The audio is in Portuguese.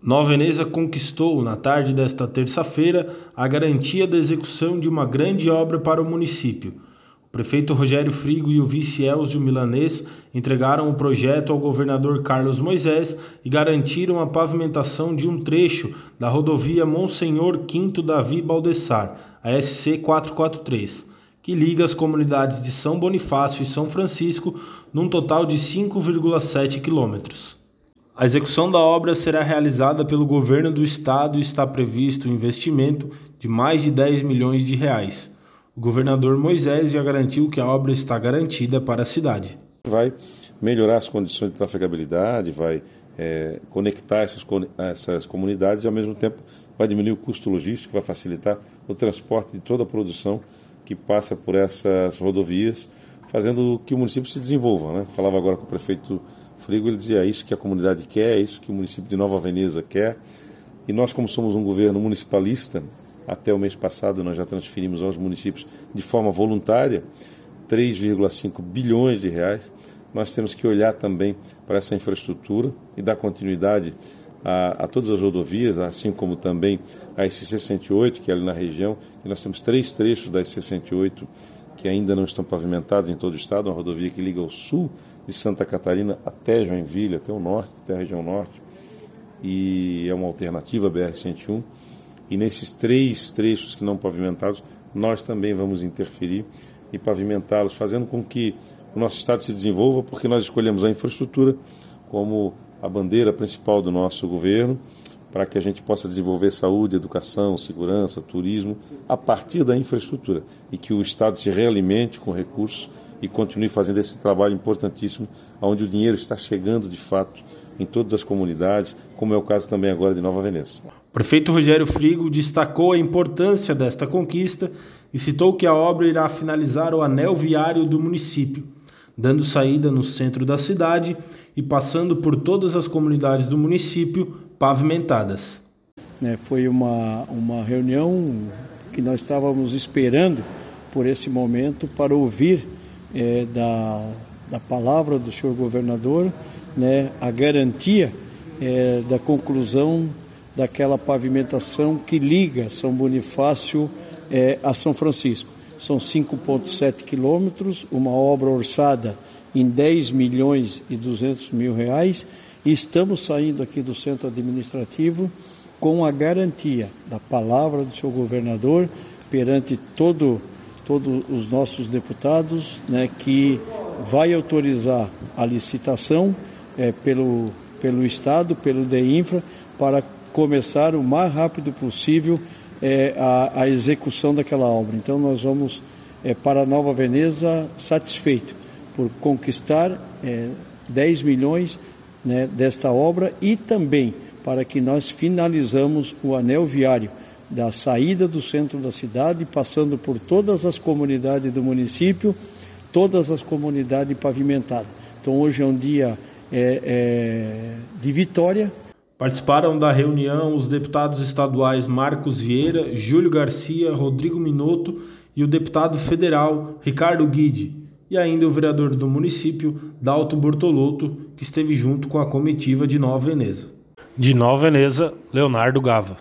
Nova Veneza conquistou, na tarde desta terça-feira, a garantia da execução de uma grande obra para o município. O prefeito Rogério Frigo e o vice Elzio Milanês entregaram o projeto ao governador Carlos Moisés e garantiram a pavimentação de um trecho da rodovia Monsenhor Quinto Davi Baldessar, a SC 443, que liga as comunidades de São Bonifácio e São Francisco num total de 5,7 quilômetros. A execução da obra será realizada pelo governo do estado e está previsto um investimento de mais de 10 milhões de reais. O governador Moisés já garantiu que a obra está garantida para a cidade. Vai melhorar as condições de trafegabilidade, vai é, conectar essas, essas comunidades e, ao mesmo tempo, vai diminuir o custo logístico, vai facilitar o transporte de toda a produção que passa por essas rodovias, fazendo que o município se desenvolva. Né? Falava agora com o prefeito Frigo, ele dizia: é isso que a comunidade quer, é isso que o município de Nova Veneza quer. E nós, como somos um governo municipalista, até o mês passado nós já transferimos aos municípios de forma voluntária 3,5 bilhões de reais. Nós temos que olhar também para essa infraestrutura e dar continuidade a, a, todas as rodovias, assim como também a SC-68, que é ali na região. E nós temos três trechos da SC-68 que ainda não estão pavimentados em todo o estado, uma rodovia que liga o sul de Santa Catarina até Joinville, até o norte, até a região norte, e é uma alternativa BR-101. E nesses três trechos que não pavimentados, nós também vamos interferir e pavimentá-los, fazendo com que o nosso estado se desenvolva, porque nós escolhemos a infraestrutura como a bandeira principal do nosso governo para que a gente possa desenvolver saúde, educação, segurança, turismo a partir da infraestrutura e que o Estado se realimente com recursos e continue fazendo esse trabalho importantíssimo, onde o dinheiro está chegando de fato em todas as comunidades, como é o caso também agora de Nova Veneza. O prefeito Rogério Frigo destacou a importância desta conquista e citou que a obra irá finalizar o anel viário do município, dando saída no centro da cidade e passando por todas as comunidades do município pavimentadas. É, foi uma, uma reunião que nós estávamos esperando por esse momento para ouvir é, da, da palavra do senhor governador né, a garantia é, da conclusão daquela pavimentação que liga São Bonifácio é, a São Francisco. São 5,7 quilômetros, uma obra orçada em 10 milhões e 200 mil reais estamos saindo aqui do centro administrativo com a garantia da palavra do seu governador perante todo, todos os nossos deputados, né, que vai autorizar a licitação é, pelo, pelo Estado, pelo DEINFRA, para começar o mais rápido possível é, a, a, execução daquela obra. Então nós vamos é, para Nova Veneza satisfeito por conquistar é, 10 milhões né, desta obra e também para que nós finalizamos o anel viário da saída do centro da cidade, passando por todas as comunidades do município, todas as comunidades pavimentadas. Então hoje é um dia é, é, de vitória. Participaram da reunião os deputados estaduais Marcos Vieira, Júlio Garcia, Rodrigo Minotto e o deputado federal Ricardo Guide e ainda o vereador do município, Dalto Bortolotto, que esteve junto com a comitiva de Nova Veneza. De Nova Veneza, Leonardo Gava.